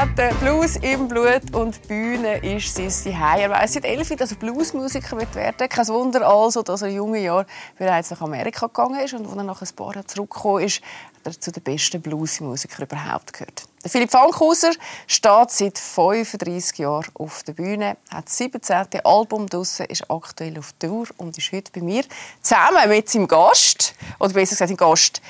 hat den Blues im Blut und Bühne ist sein Zuhause. Er weiss seit elf, dass er Bluesmusiker werden will. Kein Wunder also, dass er in jungen Jahren bereits nach Amerika gegangen ist und als er nach ein paar Jahren zurückgekommen ist, hat er zu den besten Bluesmusikern überhaupt gehört. Der Philipp Fankhauser steht seit 35 Jahren auf der Bühne, hat das 17. Album draussen, ist aktuell auf Tour und ist heute bei mir zusammen mit seinem Gast, oder besser gesagt, sein Gast,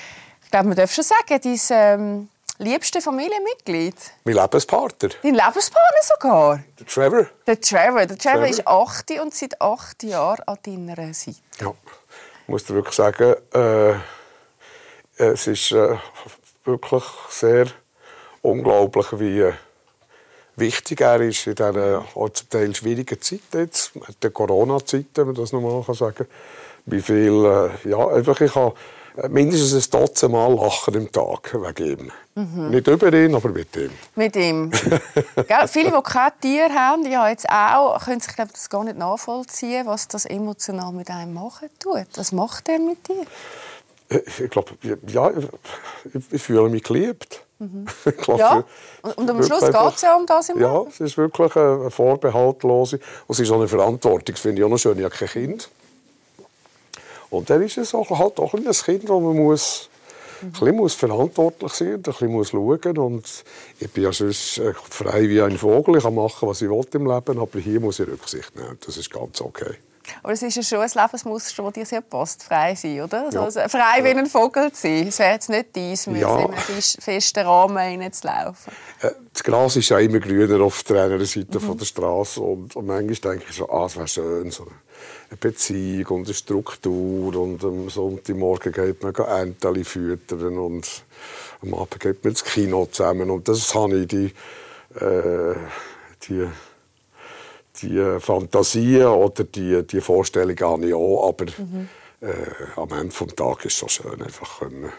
ich glaube, man darf schon sagen, dein ähm, liebste Familienmitglied. Mein Lebenspartner. Dein Lebenspartner sogar? Der Trevor. Der Trevor. Der Trevor, Trevor. ist 8 und seit 8 Jahren an deiner Seite. Ja, ich muss dir wirklich sagen, äh, es ist äh, wirklich sehr unglaublich, wie äh, wichtig er ist in diesen auch zum Teil schwierigen Zeiten, jetzt, der Corona-Zeit, wenn man das nochmal sagen kann. Wie viel, äh, ja, einfach ich habe mindestens ein Dutzend Mal lachen im Tag wegen ihm. Mhm. Nicht über ihn, aber mit ihm. Mit ihm. Viele, die kein Tier haben, ja jetzt auch, können sich glaub, das gar nicht nachvollziehen, was das emotional mit einem machen tut. Was macht er mit dir? Ich glaube, ja, ich, fühle mich geliebt. Mhm. glaub, ja, und am Schluss geht es ja um das im Ja, es ist wirklich eine vorbehaltlose und es ist auch eine Verantwortung. Das finde ich auch noch schön. Ich habe kein Kind. Und dann ist es auch, halt auch ein Kind, wo man muss, mhm. ein bisschen muss verantwortlich sein und ein bisschen muss schauen und ich bin ja sonst äh, frei wie ein Vogel, ich kann machen, was ich will im Leben, aber hier muss ich Rücksicht nehmen, das ist ganz okay. Aber es ist ja schon ein Lebensmuster, das dir sehr passt, frei sein, oder? Ja. Also frei wie ein Vogel sein. Es wäre jetzt nicht dies, mit ja. in einen festen Rahmen reinzulaufen. Äh, das Gras ist ja immer grüner auf der anderen Seite mhm. der Straße und, und manchmal denke ich so, ah, es wäre schön, so eine Beziehung und eine Struktur und am Sonntagmorgen geht man Enteli füttern und am Abend geht man ins Kino zusammen und das habe ich die, äh, die die Fantasien oder die, die Vorstellung gar nicht an, aber mhm. äh, am Ende des Tages ist es so schön, einfach können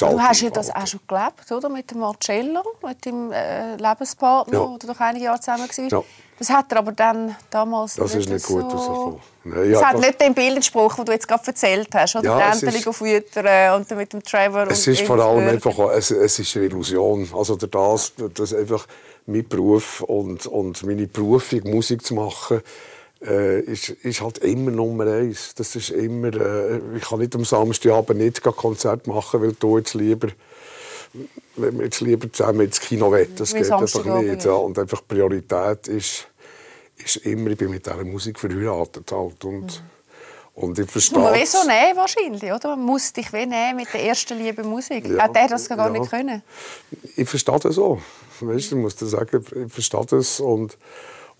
Du hast ja das auch schon gelebt, oder? Mit dem Marcello, mit deinem äh, Lebenspartner, ja. wo du doch einige Jahre zusammen warst. Ja. Das hat er aber dann damals das nicht, ist nicht gut so... Nein, das hat nicht den Bildspruch, den du jetzt gerade erzählt hast, oder? Ja, die Enteli füttern und mit dem Trevor... Es ist vor allem einfach... Es, es ist eine Illusion. Also das, das einfach mein Beruf und, und meine Berufung, Musik zu machen, äh, ist, ist halt immer Nummer eins. Das ist immer, äh, ich kann nicht am Samstagabend nicht Konzert machen, weil du jetzt lieber wenn wir jetzt lieber zusammen ins Kino wollen. Das Wie geht einfach nicht. Ja. Und einfach Priorität ist, ist immer, ich bin mit dieser Musik verheiratet halt. Und, mhm. und ich verstehe Man will so nehmen wahrscheinlich, oder? Man muss dich wie nehmen mit der ersten Liebe Musik. Ja, Hat der das gar ja. nicht können? Ich verstehe das auch. Weißt, ich muss dir sagen, ich verstehe das und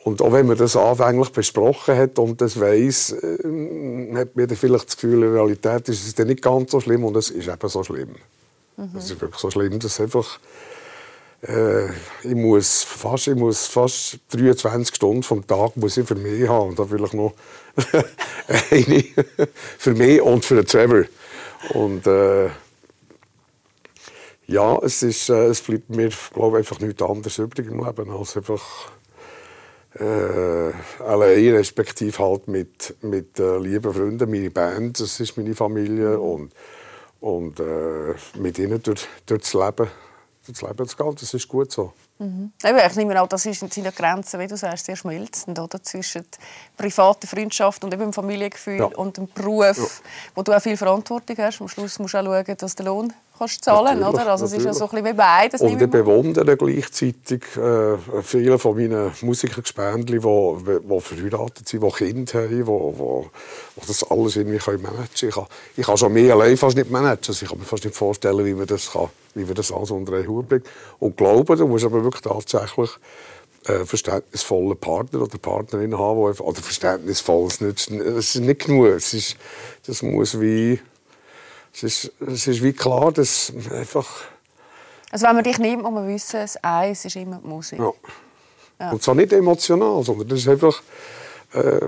und auch wenn man das anfänglich besprochen hat und das weiß, äh, hat man vielleicht das Gefühl, in Realität ist es dann nicht ganz so schlimm und es ist eben so schlimm. Mhm. Das ist wirklich so schlimm, dass einfach äh, ich muss fast, ich muss fast 23 Stunden vom Tag muss ich für mich haben und da vielleicht noch eine für mich und für den Trevor und äh, ja, es, ist, äh, es bleibt mir glaube einfach nichts anderes übrig im Leben als einfach äh, allein, respektive halt mit, mit äh, lieben Freunden, meine Band, das ist meine Familie und, und äh, mit ihnen durch, durch das Leben durchs Leben zu gehen. Das ist gut so. Mhm. Ich nehme an, das sind ja Grenzen, wie du sagst, sehr schmelzend oder? zwischen privater Freundschaft und eben Familiengefühl ja. und dem Beruf, ja. wo du auch viel Verantwortung hast. Am Schluss musst du auch schauen, dass der Lohn kannst zahlen kannst. Oder? Also es ist ja so ein bisschen wie beides. Und ich bewundere gleichzeitig äh, viele von meinen Musikergespendli, die, die verheiratet sind, die Kinder haben, die, die, die das alles irgendwie managen können. Ich kann, ich kann schon mehr allein fast nicht managen. Also ich kann mir fast nicht vorstellen, wie man das kann wie wir das alles unter einen Hut bringen. Und glauben, du musst aber wirklich tatsächlich äh, verständnisvolle Partner oder Partnerin haben, wo, oder verständnisvoll, es ist nicht genug. Es ist, das muss wie, es ist, es ist wie klar, dass einfach... Also wenn man dich nimmt, muss man wissen, das Eis ist immer die Musik. Ja. ja. Und zwar nicht emotional, sondern das ist einfach äh,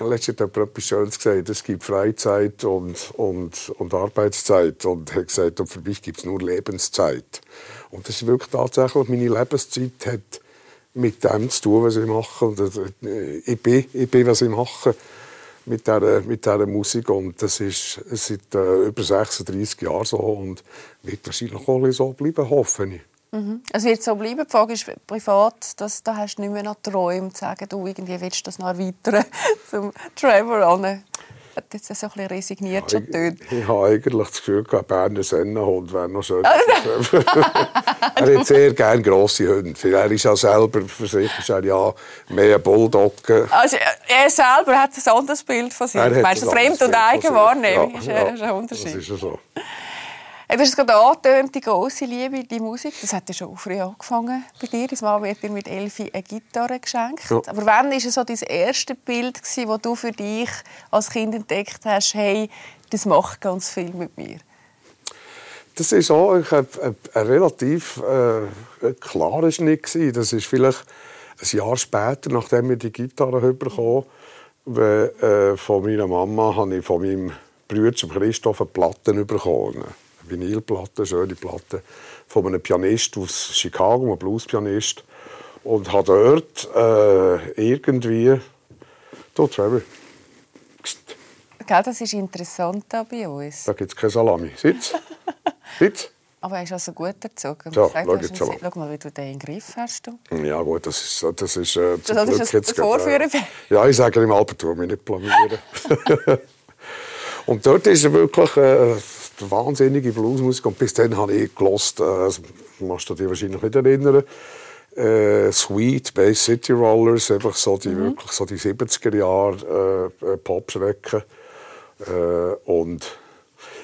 letztens hat jemand etwas Schönes gesagt, es gibt Freizeit und, und, und Arbeitszeit. Und er hat gesagt, und für mich gibt es nur Lebenszeit. Und das ist wirklich tatsächlich, meine Lebenszeit hat mit dem zu tun, was ich mache. Und, äh, ich, bin, ich bin, was ich mache mit dieser, mit dieser Musik. Und das ist seit äh, über 36 Jahren so und wird wahrscheinlich auch so bleiben, hoffe ich. Mhm. Es wird so bleiben. Die Frage ist privat, dass, da hast du nicht mehr noch Träume zu sagen, du irgendwie willst das noch erweitern zum Trevor an hat jetzt so ein bisschen resigniert ja, schon. Ich, ich habe eigentlich das Gefühl, ein Berner Sennenhund wäre noch schön. er hat sehr gerne grosse Hunde. Er ist ja selber, für sich ist er ja mehr Bulldogge. Also, er selber hat ein anderes Bild von sich. Meinst du, Fremd- und Eigenwahrnehmung ja, ist, ja, ist ein Unterschied. Das ist ja so. Du hast gerade angetönt, die grosse Liebe, die Musik. Das hat ja schon früh angefangen bei dir. Deine Mama hat dir mit Elfi eine Gitarre geschenkt. Ja. Aber wann war so dein erste Bild, das du für dich als Kind entdeckt hast, hey, das macht ganz viel mit mir? Das ist auch ich ein, ein, relativ äh, klarer Schnitt. Das ist vielleicht ein Jahr später, nachdem ich die Gitarre bekommen habe, äh, von meiner Mama habe ich von meinem Bruder Christoph eine Platte bekommen. Vinylplatte, schöne Platte, von einem Pianist aus Chicago, einem Bluespianist. Und habe dort äh, irgendwie... Du, Trevor. Gell, das ist interessant da bei uns. Da gibt es keine Salami. Sitz. Sitz. Aber er ist also gut erzogen. Ja, schau, jetzt schau mal, wie du den in den Griff hast. Du. Ja gut, das ist, das ist äh, das Glück ist jetzt Vorführen. Ja, ich sage im Alpenturm, ich nicht blamieren. Und dort ist er wirklich... Äh, wahnsinnige Bluesmusik. Und bis dann habe ich gelost, äh, also, machst du dich wahrscheinlich nicht erinnern, äh, Sweet, Bay City Rollers, einfach so die, mhm. wirklich so die 70er Jahre äh, äh Popschrecken. Äh, und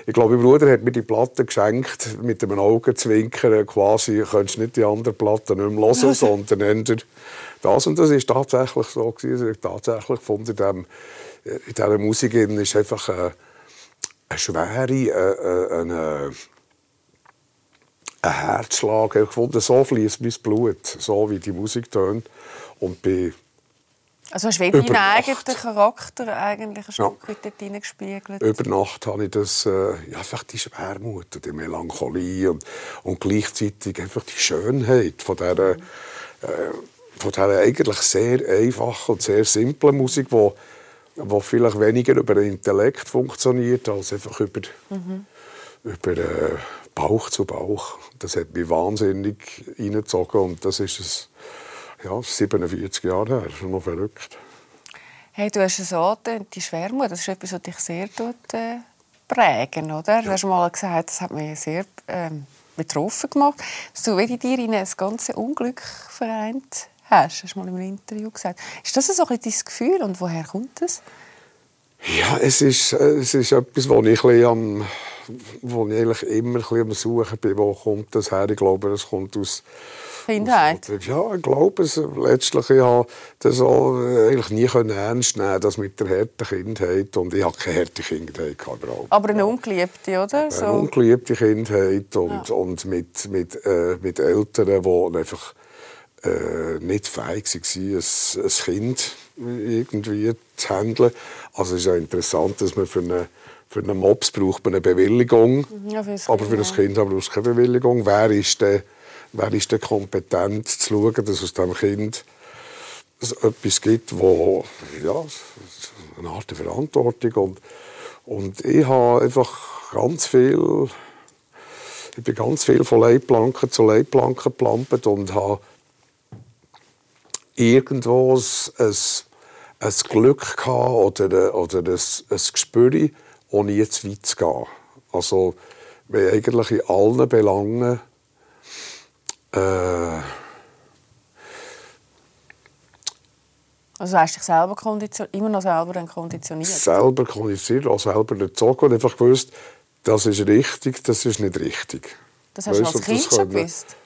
ich glaube, mein Bruder hat mir die Platte geschenkt, mit einem Augenzwinkern quasi, könntest nicht die andere Platte nicht mehr hören, sondern eher das. Und das ist tatsächlich so gewesen. Ich tatsächlich gefunden, in, dem, in dieser Musik ist einfach... Äh, eine schwere, äh, äh, eine, ein Herzschlag. Ich fand, so fließt mein Blut, so wie die Musik tönt. Und bin also hast du deinen eigenen Charakter eigentlich ein Stück ja. dort hineingespiegelt? Über Nacht habe ich das, äh, ja, einfach die Schwermut und die Melancholie und, und gleichzeitig einfach die Schönheit von dieser, mhm. äh, von dieser eigentlich sehr einfachen und sehr simplen Musik, die wo vielleicht weniger über den Intellekt funktioniert, als einfach über, mhm. über äh, Bauch zu Bauch. Das hat mich wahnsinnig reingezogen und das ist es, ja, 47 Jahre her, das ist noch verrückt. Hey, du hast es angetönt, die Schwermut, das ist etwas, was dich sehr tut, äh, prägen, oder? Ja. Du hast mal gesagt, das hat mich sehr ähm, betroffen gemacht, dass du dir in ein ganzes Unglück vereint hast. Hast du mal in einem Interview gesagt. Ist das so ein dein Gefühl und woher kommt das? Ja, es ist, es ist etwas, wo ich, am, wo ich eigentlich immer ein am Suchen bin. Wo kommt das her? Ich glaube, es kommt aus... Kindheit? ja, ich glaube es. Letztlich, ich habe das auch eigentlich nie ernst nehmen das mit der harten Kindheit. Und ich habe keine harte Kindheit überhaupt. Aber eine ungeliebte, oder? Eine so. ungeliebte Kindheit und, ja. und mit, mit, äh, mit Eltern, die einfach äh, nicht fähig waren, ein, ein Kind irgendwie zu handeln. Also es ist ja interessant, dass man für eine für einen Mops braucht man eine Bewilligung, mhm, ja, aber für ein Kind braucht es keine Bewilligung. Wer ist denn, wer ist denn kompetent zu schauen, dass aus diesem Kind etwas gibt, wo ja, eine Art Verantwortung und und ich habe einfach ganz viel ich bin ganz viel von Leitplanken zu Leitplanken geplantet und habe irgendwo ein, ein Glück gehabt oder, oder ein, ein Gespür, ohne jetzt weit zu gehen. Also, wir eigentlich in allen Belangen äh, Also hast du dich selber immer noch selber konditioniert? Selber konditioniert, auch selber erzogen und einfach gewusst, das ist richtig, das ist nicht richtig. Das hast weißt, du als Kind schon gewusst?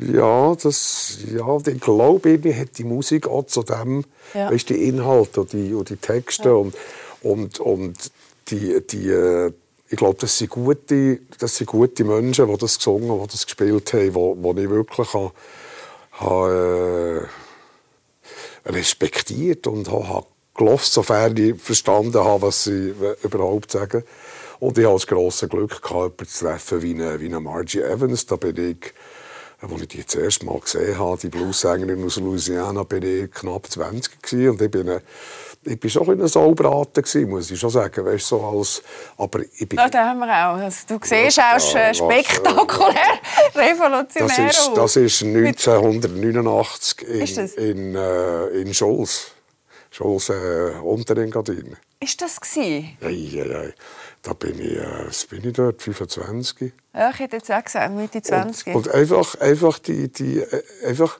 Ja, das, ja, ich glaube, irgendwie hat die Musik auch zu dem, ja. weißt, die Inhalte und die, und die Texte ja. und, und, und die, die, äh, ich glaube, das sind gute, das sind gute Menschen, die das gesungen, die das gespielt haben, wo, wo ich wirklich habe, habe, äh, respektiert und habe gelost, sofern ich verstanden habe, was sie überhaupt sagen. Und ich hatte das grosse Glück, jemanden zu treffen wie eine, wie eine Margie Evans. Da bin ich als ich die das erste Mal gesehen habe, die Bluessängerin aus Louisiana, bin ich knapp 20 gewesen. und ich bin, eine, ich bin schon ein Saubraten muss ich schon sagen, weißt, so als, aber ich bin... Ja, da haben wir auch. Also, du siehst ja, auch ja, spektakulär, revolutionär das ist, das ist 1989 in, ist in, äh, in Scholz. Scholz äh, Unterengadin. Ist das gewesen? Ja, ja. Da bin ich, äh, bin ich dort, 25. Ja, ich hätte jetzt auch gesagt, Mitte 20. Und, und einfach, einfach die, die, äh, einfach,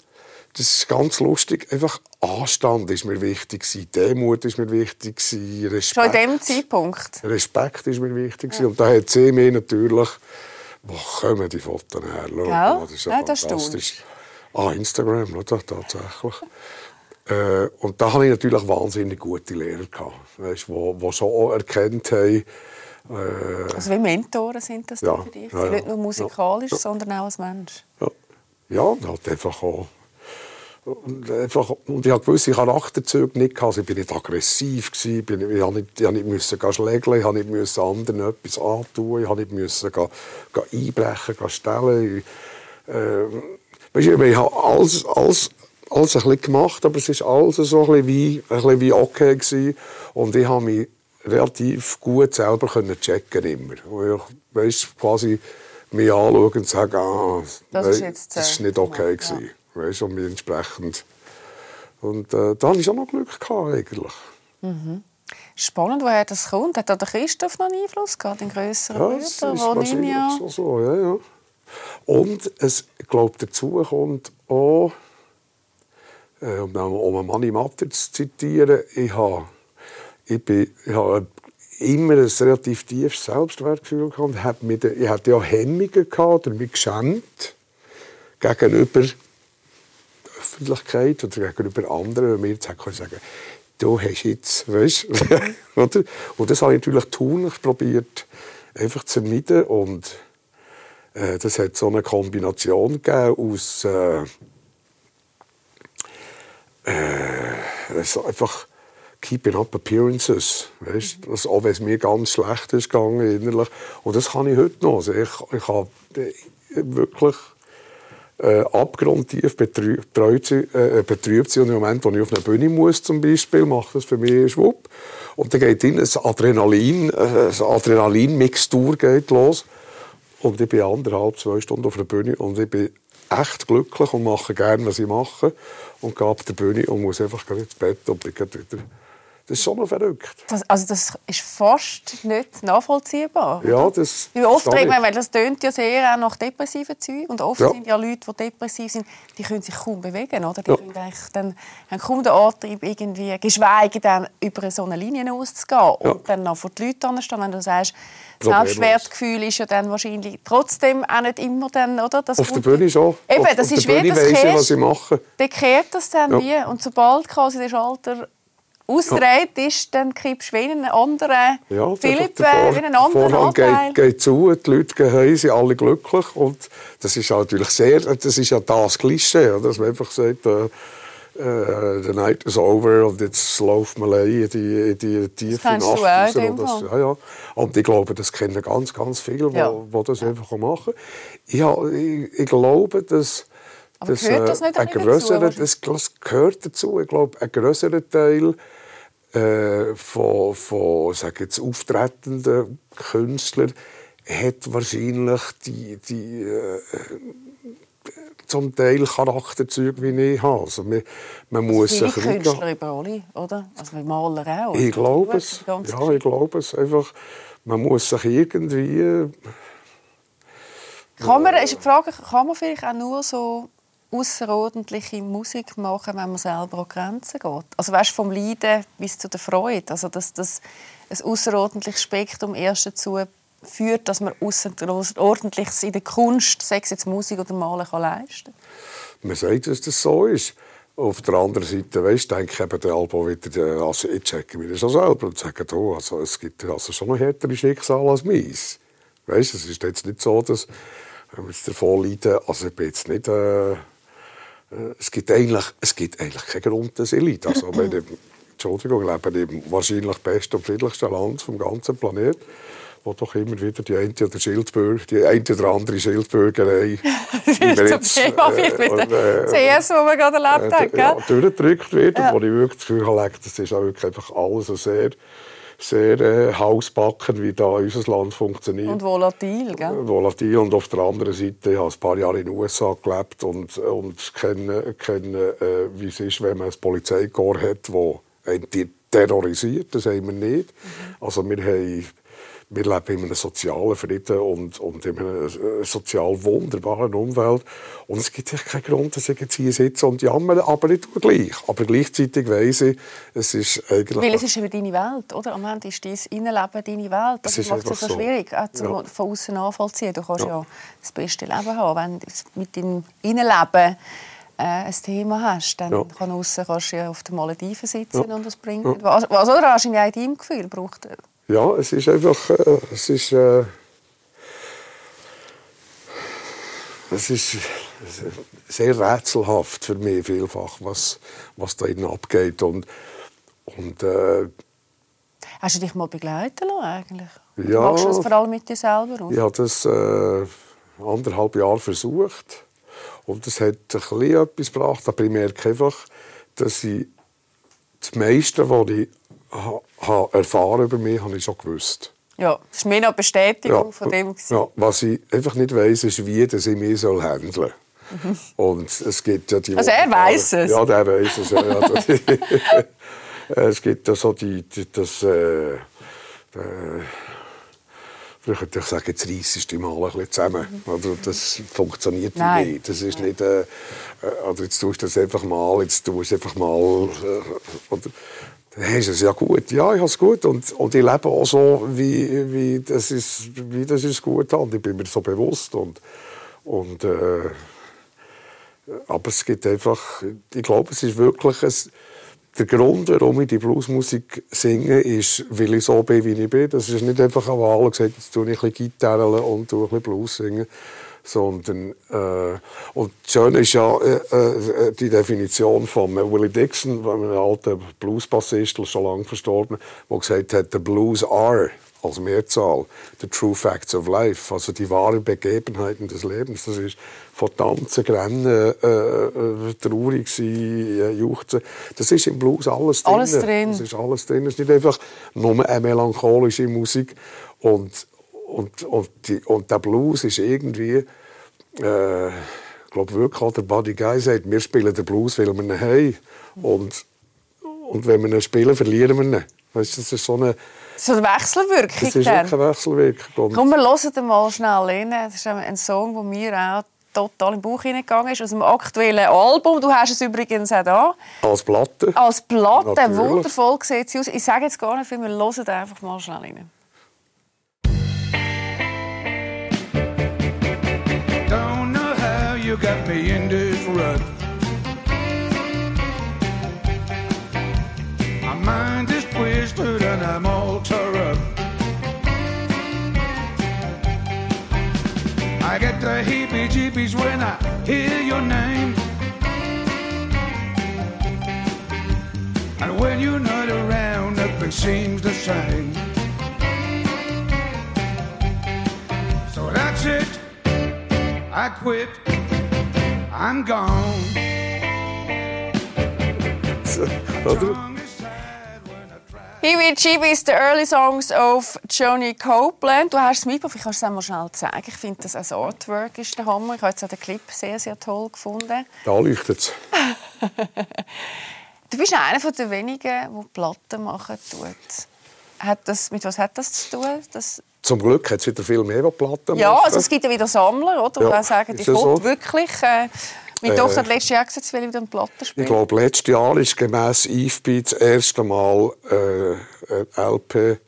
das ist ganz lustig, einfach Anstand ist mir wichtig Demut ist mir wichtig Respekt. Schon in dem Zeitpunkt? Respekt ist mir wichtig ja. Und da hat sie mir natürlich, wo kommen die Fotos her? Ja, das ist ja, ja fantastisch. Ah, Instagram, oder? tatsächlich. Äh, und da hatte ich natürlich wahnsinnig gute Lehrer, gehabt, weißt, die, die schon erkannt haben, äh, also wie Mentoren sind das ja, für dich? Ja, Nicht nur musikalisch, ja. sondern auch als Mensch? Ja, ja halt einfach auch. Und, einfach, und ich hatte gewisse Charakterzüge nicht. Also ich war nicht aggressiv. Gewesen, bin, ich musste nicht, ich nicht müssen schlägeln, ich musste nicht anderen etwas antun, ich musste nicht müssen gehen, gehen einbrechen, gehen stellen. Ich, äh, weißt du, ich habe alles, alles, alles ein bisschen gemacht, aber es war alles so ein bisschen wie, ein bisschen wie okay. Gewesen. Und ich habe mich relativ gut selber können checken immer. Ich weißt, quasi mich anschauen und sagen, ah, das, ist, jetzt, das ist nicht okay ja. gewesen. Weißt, und mir entsprechend. Und äh, da hatte ich auch noch Glück gehabt, eigentlich. Mhm. Spannend, woher das kommt. Hat da der Christoph noch einen Einfluss gehabt, den grösseren ja, wo wahrscheinlich so, so, ja, ja. Und es, ich glaube, dazu kommt auch, äh, um, Manni Matter zu zitieren, ich habe ich, bin, ich habe immer ein relativ tiefes Selbstwertgefühl gehabt. Ich hatte ja Hemmungen gehabt oder mich geschämt gegenüber der Öffentlichkeit oder gegenüber anderen, wenn mir jetzt sagen du hast jetzt, weißt oder? Und das habe ich natürlich tunlich probiert, einfach zu vermeiden. Und äh, das hat so eine Kombination gegeben aus äh, äh, also einfach keeping up appearances. Weißt? Das, auch wenn es mir ganz schlecht ist gegangen innerlich. Und das kann ich heute noch. Also ich, ich habe wirklich äh, abgrundtief betrübt, äh, betrübt sein. Und im Moment, wo ich auf eine Bühne muss, zum Beispiel, macht das für mich Schwupp. Und dann geht in ein Adrenalin, äh, eine Adrenalin-Mixtur geht los. Und ich bin anderthalb, zwei Stunden auf der Bühne und ich bin echt glücklich und mache gerne, was ich mache. Und gehe auf der Bühne und muss einfach ins Bett und bin wieder das ist schon verrückt. Das, also das ist fast nicht nachvollziehbar. Ja, das Wie oft reden wir, weil das tönt ja sehr auch nach depressiven Zügen und oft ja. sind ja Leute, die depressiv sind, die können sich kaum bewegen, oder? Die ja. können dann, haben kaum den Antrieb irgendwie, geschweige denn über so eine Linie auszugehen ja. und dann noch vor die Leute anstehen, wenn du sagst, das Selbstwertgefühl ist ja dann wahrscheinlich trotzdem auch nicht immer dann, oder? Das auf der Bühne schon. Eben, auf, das auf ist wie das Kehrt, was ich mache. Dann kehrt das dann ja. wie und sobald quasi das Alter ausgedreht ist, dann kriegst du wie einen anderen ja, Philipp, der, der, wie einen anderen Vorhang geht, geht zu, die Leute gehen heim, sind alle glücklich und das ist natürlich sehr, das ist ja das Klischee, dass man einfach sagt, äh, äh, the night is over und jetzt läuft man in die, in die tiefe Nacht raus. Das, ja, ja. Und ich glaube, das kennen ganz, ganz viele, die ja. das einfach machen. Ja, ich, ich glaube, dass aber das, gehört das nicht ein größerer, das, das gehört dazu. Ich glaube, ein größerer Teil äh, von, von sag jetzt, auftretenden Künstlern hat wahrscheinlich die, die äh, zum Teil Charakterzüge, wie ich habe. Also man, man muss viele sich Künstler überall, oder? Also wie Maler auch. Ich glaube es. Ja, ich glaube es. Einfach, man muss sich irgendwie... Kann man, ist die Frage, kann man vielleicht auch nur so außerordentliche Musik machen, wenn man selber an Grenzen geht. Also weißt, vom Leiden bis zu der Freude. Also dass das ein außerordentliches Spektrum erst dazu führt, dass man außerordentliches in der Kunst, sei es jetzt Musik oder Malen, kann leisten kann. Man sagt, dass das so ist. Auf der anderen Seite, weißt, denke ich eben der Albo wieder, also ich checke mir das schon selber und sage, oh, also, es gibt also schon noch härtere Schicksale als meins. Weißt, es ist jetzt nicht so, dass wenn wir jetzt davon leiden, also ich bin jetzt nicht... Äh, äh, es gibt eigentlich, es gibt eigentlich keinen Grund, dass ich leide. Also, meine, Entschuldigung, leben im wahrscheinlich besten und friedlichsten Land vom ganzen Planeten. wo doch immer wieder die eine oder, Schildbürger, die eine oder andere Schildbürgerei jetzt, äh, mit der CS, die wir gerade erlebt äh, haben, ja, durchgedrückt wird, ja. wo ich wirklich das Gefühl habe, das ist auch wirklich einfach alles sehr sehr äh, hausbacken, wie da unser Land funktioniert. Und volatil, gell? Volatil. Und auf der anderen Seite, ich habe ein paar Jahre in den USA gelebt und, und kenne, kenne äh, wie es ist, wenn man ein Polizeikorps hat, das einen terrorisiert. Das haben wir nicht. Mhm. Also wir haben wir leben in einem sozialen Frieden und, und in einer äh, sozial wunderbaren Umwelt. Und es gibt keinen Grund, dass ich jetzt hier sitze und jammere, aber ich tue gleich. Aber gleichzeitig weiss ich, es ist eigentlich... Weil es ist eben deine Welt, oder? Am Ende ist dein Innenleben deine Welt. Das macht es so, schwierig, auch zum ja. von außen nachvollziehen. Du kannst ja. ja. das beste Leben haben, wenn du mit deinem Innenleben äh, ein Thema hast, dann ja. kann aussen kannst du ja auf den Malediven sitzen ja. und das bringt ja. was. Was oder hast du in deinem Gefühl braucht ja, es ist einfach, äh, es ist, äh, es ist sehr rätselhaft für mich vielfach, was, was da innen abgeht und, und äh, Hast du dich mal begleiten lassen eigentlich? Ja. Machst du das vor allem mit dir selber? Oder? Ich habe das äh, anderthalb Jahre versucht und das hat ein bisschen etwas gebracht, aber ich merke einfach, dass ich das meiste, was ich ha, erfahren über mich, habe ich schon gewusst. Ja, das ist mehr noch eine Bestätigung ja, von dem. Ja, was ich einfach nicht weiß, ist, wie das ich mich soll handeln soll. Mhm. Und es gibt ja die... Also er weiß es? Ja, der weiß es. Ja, es gibt ja so die, die das... Äh, ich könnte ich sagen, jetzt reissest du mal ein bisschen zusammen. Mhm. Oder das funktioniert Nein. nicht. Das ist nicht, äh, äh, oder jetzt tust du das einfach mal, jetzt tust du einfach mal, äh, oder, dann du es ja gut. Ja, ich habe es gut. Und, und ich lebe auch so, wie, wie, das, ist, wie das ist gut Und ich bin mir so bewusst. Und, und, äh, aber es gibt einfach, ich glaube, es ist wirklich ein, der Grund, warum ich die Bluesmusik singe, ist, weil ich so bin, wie ich bin. Das ist nicht einfach eine Wahl, gesagt, jetzt tue ich ein bisschen Gitarre und ein bisschen Blues singen sondern äh, und das Schöne ist ja äh, äh, die Definition von Willie Dixon, einem alten Bluesbassist, schon lange verstorben, der gesagt hat, the blues are als Mehrzahl the true facts of life, also die wahren Begebenheiten des Lebens. Das ist von Tanzen, Grennen, äh, äh, traurig sein, äh, juchzen. Das ist im Blues alles drin. Alles drin. Das ist alles drin. Es ist nicht einfach nur eine melancholische Musik und und, und, die, und der Blues ist irgendwie, äh, ich glaube wirklich der Buddy Guy sagt, wir spielen den Blues, weil wir ihn haben. Und, und wenn wir ihn spielen, verlieren wir ihn. Weißt, das ist so eine, so eine Wechselwirkung. Das ist wirklich eine Wechselwirkung. Komm, wir hören mal schnell rein. Das ist ein Song, der mir auch total im Bauch hineingegangen ist, aus dem aktuellen Album. Du hast es übrigens auch da. Als Platte. Als Platte, Natürlich. wundervoll sieht sie aus. Ich sage jetzt gar nicht viel, wir hören einfach mal schnell rein. You got me in this rut. My mind is twisted and I'm all tore up. I get the heebie jeebies when I hear your name. And when you're not around, nothing seems the same. So that's it. I quit. I'm gone. Heebie ist the early songs of Johnny Copeland. Du hast es mitbekommen, ich kann es einmal schnell zeigen. Ich finde, das als Artwork ist der Hammer. Ich habe jetzt den Clip sehr, sehr toll gefunden. Da leuchtet es. du bist einer der wenigen, der Platten machen tut. Hat das, mit was hat das zu tun? Das zum Glück hat es wieder viel mehr, Platten machen. Ja, also es gibt ja wieder Sammler, oder? Ja, die sagen, ich so? wirklich... Äh, meine äh, Tochter hat letztes Jahr gesagt, sie will wieder eine Platte spielen. Ich glaube, letztes Jahr ist gemäss IFB das erste Mal äh, LP,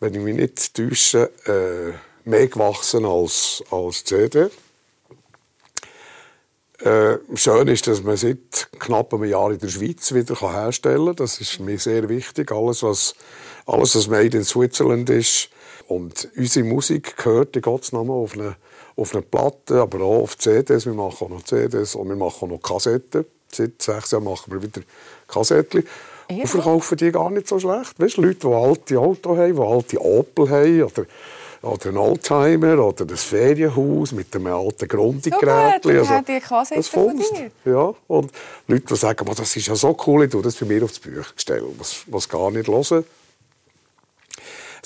wenn ich mich nicht täusche, äh, mehr gewachsen als, als CD. Äh, schön ist, dass man seit knapp einem Jahr in der Schweiz wieder herstellen kann. Das ist mir sehr wichtig. Alles, was, alles, was made in Switzerland ist, und unsere Musik gehört in Gottes Namen auf eine, auf eine Platte, aber auch auf CDs. Wir machen auch noch CDs und wir machen auch noch Kassetten. Seit sechs Jahren machen wir wieder Kassetten. Und verkaufen die gar nicht so schlecht. Weißt, Leute, die alte Autos haben, die alte Opel haben oder, oder einen Oldtimer oder das Ferienhaus mit einem alten Grundiggerät. So also, die Kassette von dir. Ja, und Leute, die sagen, das ist ja so cool, ich tue das bei mir aufs Büchergestell, was, was gar nicht hören.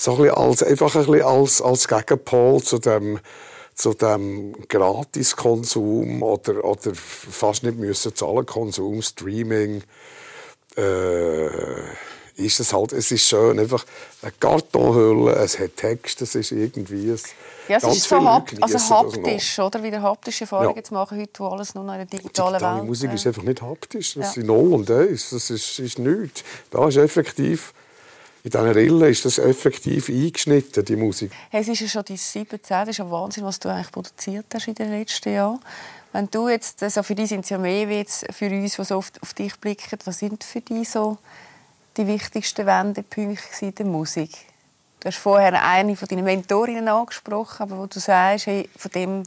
So ein als, einfach ein bisschen als, als Gegenpol zu dem zu dem Gratiskonsum oder, oder fast nicht müssen zahlen Konsum, Streaming, äh, ist es halt, es ist schön, einfach eine Kartonhülle, es hat Text, es ist irgendwie ein ja, es ist so hapt, also haptisch, oder? Wieder haptische Erfahrungen ja. zu machen, heute, wo alles nur noch in der digitalen Digitale Welt Musik ist einfach nicht haptisch. Das ja. sind Null und Eins. Das ist, ist nichts. Da ist effektiv in diesen Rillen ist das effektiv eingeschnitten, die Musik. Hey, es ist ja schon die 17, das ist ja Wahnsinn, was du eigentlich produziert hast in den letzten Jahren. Wenn du jetzt, also für dich sind es ja mehr wie jetzt für uns, die so oft auf dich blicken, was sind für dich so die wichtigsten Wendepunkte der Musik? Du hast vorher eine von deinen Mentorinnen angesprochen, aber wo du sagst, hey, von dem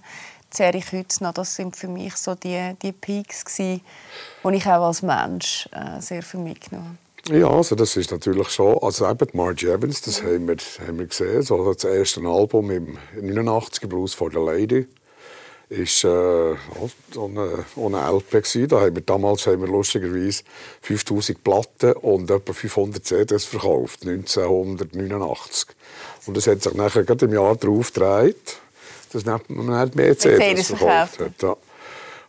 zehre ich heute noch, das sind für mich so die, die Peaks die ich auch als Mensch äh, sehr viel mitgenommen habe. Ja, also das ist natürlich schon, also eben Marge Evans, das haben wir, haben wir gesehen, so das erste Album im 89 Blues for the Lady ist äh, so eine, eine LP gewesen. Da haben wir damals haben wir lustigerweise 5000 Platten und etwa 500 CDs verkauft 1989 und das hat sich nachher gerade im Jahr darauf gedreht, dass man mehr CDs verkauft hat. Ja.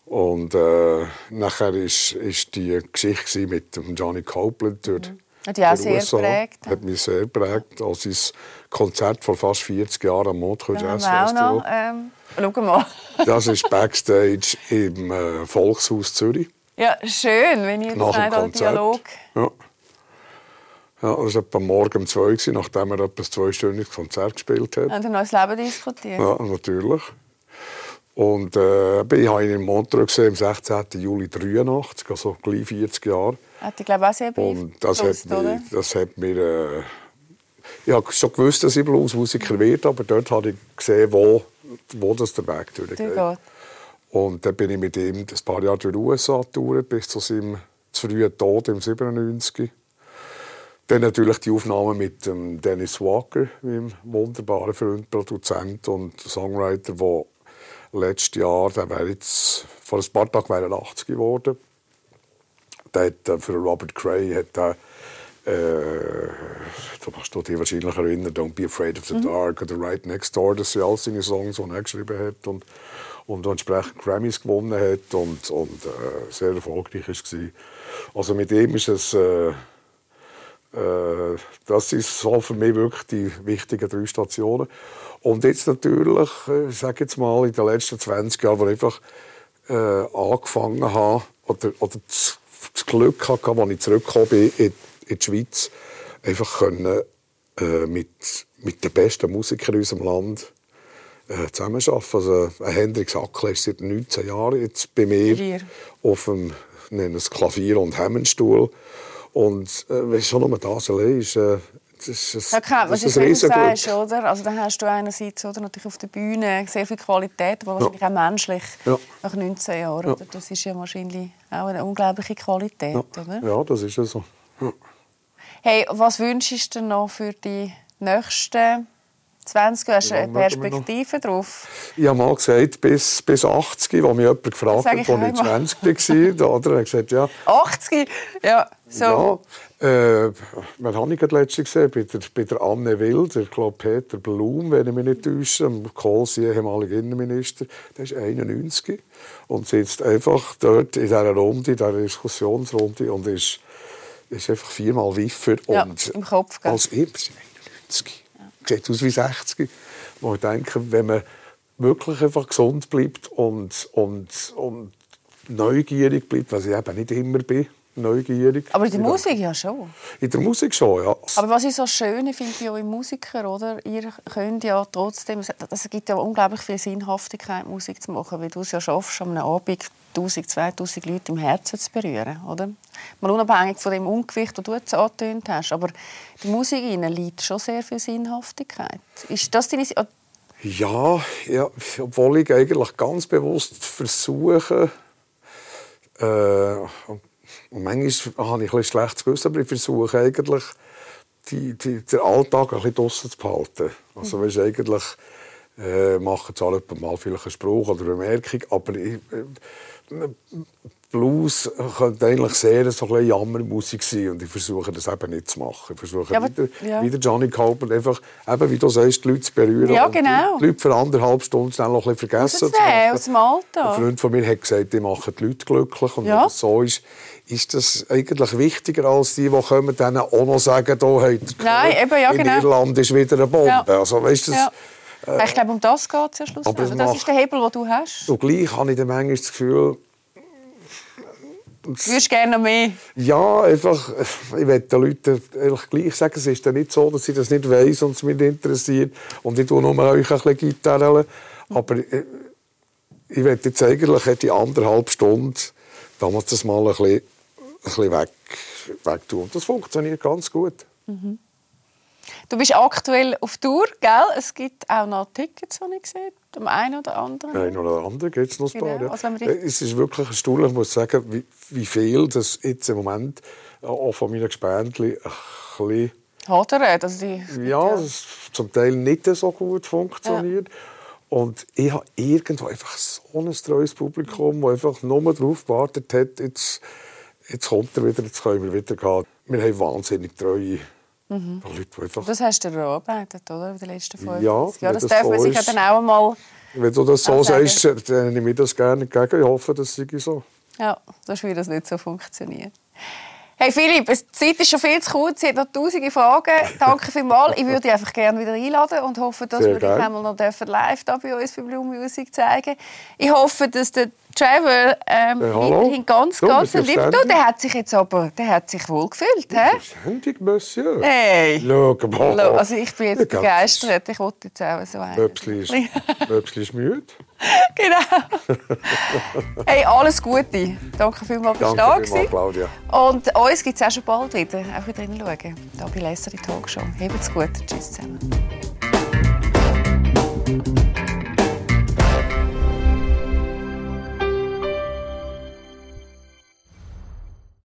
Und äh, nachher ist, ist die Geschichte mit dem Johnny Copeland dort. Mhm. Hat ja auch sehr USA, geprägt. Hat mich sehr geprägt. Als sein Konzert vor fast 40 Jahren am Montreux Jazz Festival. Ähm, schau mal. das ist Backstage im äh, Volkshaus Zürich. Ja, schön, wenn ihr Nach dem Konzert. Dialog. Ja. Ja, das war etwa morgen um zwei, nachdem er etwas zweistündiges Konzert gespielt hat. Haben Sie neues Leben diskutiert? Ja, natürlich. Und äh, ich habe ihn in Montreux gesehen, am 16. Juli 1983, also gleich 40 Jahre. Hat ich glaube auch sehr Und das hat mir, das hat mir äh, ich habe schon gewusst, dass ich Bluesmusiker werde, aber dort habe ich gesehen, wo, wo das der Weg durchgeht. Und dann bin ich mit ihm ein paar Jahre durch die USA getourt, bis zu seinem zu frühen Tod im 97. Dann natürlich die Aufnahme mit Dennis Walker, meinem wunderbaren Freund, Produzent und Songwriter, der letztes Jahr, der wäre jetzt, vor ein paar Tagen wäre er 80 geworden. Der hat, äh, für Robert Cray hat er, äh, da musst du dich wahrscheinlich erinnern, Don't Be Afraid of the mhm. Dark oder Right Next Door, das sind all seine Songs, die er geschrieben hat und, und entsprechend Grammys gewonnen hat und, und äh, sehr erfolgreich war. Also mit ihm ist es... Äh, äh, das ist so für mich wirklich die wichtigen drei Stationen. Und jetzt natürlich, äh, ich sage jetzt mal, in den letzten 20 Jahren, wo ich einfach äh, angefangen habe, oder, oder das, das Glück hatte, als ich zurückgekommen bin in, in die Schweiz, einfach können, äh, mit, mit den besten Musikern in unserem Land äh, zusammenarbeiten. Also, ein Hendrik Sackle ist seit 19 Jahren jetzt bei mir auf dem nennen es Klavier und Hemmenstuhl. Und äh, schon nur das allein ist, äh, das ist, ja, klar, das ist ein sagst, oder? Also dann hast du einerseits oder, natürlich auf der Bühne sehr viel Qualität, aber wahrscheinlich ja. auch menschlich ja. nach 19 Jahren. Ja. Oder? Das ist ja wahrscheinlich auch eine unglaubliche Qualität, ja. oder? Ja, das ist ja so. Hey, was wünschst du noch für die nächsten 20 hast du eine Perspektive drauf? Ich habe mal gesagt, bis, bis 80, wo mich jemand gefragt hat, als ich 20 war. Oder? Er hat gesagt, ja. 80? Ja, so. Ja, äh, wer habe ich letztens gesehen? Bei der, bei der Anne Wild, ich glaube Peter Blum, wenn ich mich nicht täusche, Kohl, ehemaliger Innenminister, der ist 91 und sitzt einfach dort in dieser Runde, in dieser Diskussionsrunde und ist, ist einfach viermal wiffer. Ja, und im Kopf. Als ich, 91 sieht aus wie 60. Wo ich denke, wenn man wirklich einfach gesund bleibt und, und, und neugierig bleibt, was ich eben nicht immer bin, neugierig. Aber in der Musik ja schon. In der Musik schon, ja. Aber was ich so schön finde ich auch im Musiker, oder? Ihr könnt ja trotzdem, es gibt ja unglaublich viel Sinnhaftigkeit, Musik zu machen, weil du es ja schaffst, einem Abend 1000, 2000 Leute im Herzen zu berühren, oder? Mal unabhängig von dem Ungewicht, das du jetzt angetönt hast. Aber die Musik liegt schon sehr viel Sinnhaftigkeit. Ist das deine... Ja, ja, obwohl ich eigentlich ganz bewusst versuche, äh, und manchmal habe ich ein schlechtes Gewissen, aber ich versuche eigentlich, die, die, den Alltag ein bisschen draussen zu behalten. Also, weißt, eigentlich äh, machen zwar mal vielleicht einen Spruch oder eine Bemerkung, aber ich, äh, Blues könnte eigentlich sehr so ein Jammermusik sein und ich versuche das eben nicht zu machen. Ich versuche ja, aber, wieder, ja. wieder Johnny Copen einfach, eben, wie du sagst, die Leute zu berühren ja, genau. die Leute für anderthalb Stunden schnell noch ein bisschen vergessen zu machen. aus dem Alter. Ein Freund von mir hat gesagt, die machen die Leute glücklich und ja. wenn das so ist, ist das eigentlich wichtiger als die, die kommen, denen auch noch sagen, da hat Nein, eben, ja, in genau. Irland ist wieder eine Bombe. Ja. Also, weißt, das, äh, ich glaube, um das geht es ja schlussendlich. Das, das ist der Hebel, den du hast. Und gleich habe ich dann manchmal das Gefühl, Du würdest gerne noch mehr? Ja, einfach, ich will den Leuten ehrlich gleich sagen, es ist ja nicht so, dass ich das nicht weiss und es mich nicht interessiert und ich tue nur euch ein bisschen Gitarre. Aber ich, äh, ich will jetzt eigentlich die anderthalb Stunden damals das mal ein bisschen, ein bisschen weg, weg tun. Und das funktioniert ganz gut. Mhm. Du bist aktuell auf Tour, gell? Es gibt auch noch Tickets, die ich sehe, dem einen oder anderen. Ein oder andere gibt es noch ein paar. Genau. Ja. Also, es ist wirklich erstaunlich, ich muss sagen, wie, wie viel das jetzt im Moment auch von meinen Gespendli ein bisschen... Hadern, also die, ja, ja. zum Teil nicht so gut funktioniert. Ja. Und ich habe irgendwo einfach so ein treues Publikum, das einfach nur darauf gewartet hat, jetzt, jetzt kommt er wieder, jetzt können wir wieder gehen. Wir haben wahnsinnig treue Mhm. Leute, einfach... Das hast du erarbeitet, oder? In den letzten fünf ja, Jahren. Das darf man sich ja dann auch einmal Wenn du das so sagst, dann nehme ich das gerne entgegen. Ich hoffe, das sei so. Ja, das wird das nicht so funktionieren. Hey Philipp, die Zeit ist schon viel zu kurz. Sie hat noch tausende Fragen. Danke vielmals. Ich würde dich einfach gerne wieder einladen und hoffe, dass Sehr wir dich einmal noch live da bei uns bei Blue Music zeigen Ich hoffe, dass der Trevor ähm, hey, weiterhin ganz, so, ganz lieb tut. Der hat sich jetzt aber der hat sich wohl gefühlt. Selbstständig, Monsieur. Hey. Schau mal. Also ich bin jetzt ja, begeistert. Ich wollte jetzt auch so einen. Möpsli ist müde. genau. hey, alles Gute. Danke vielmals fürs da vielmals, Claudia. Und uns gibt es auch schon bald wieder. Auch wieder hinschauen. Hier bei Lesser die Talkshow. Habt's gut. Tschüss zusammen.